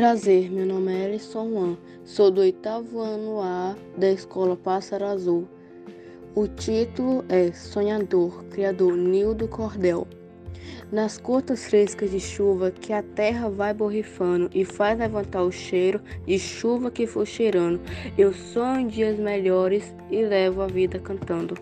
Prazer, meu nome é Ellison Wan, sou do oitavo ano A da Escola Pássaro Azul. O título é Sonhador, criador Nildo Cordel. Nas curtas frescas de chuva que a terra vai borrifando e faz levantar o cheiro de chuva que for cheirando, eu sonho dias melhores e levo a vida cantando.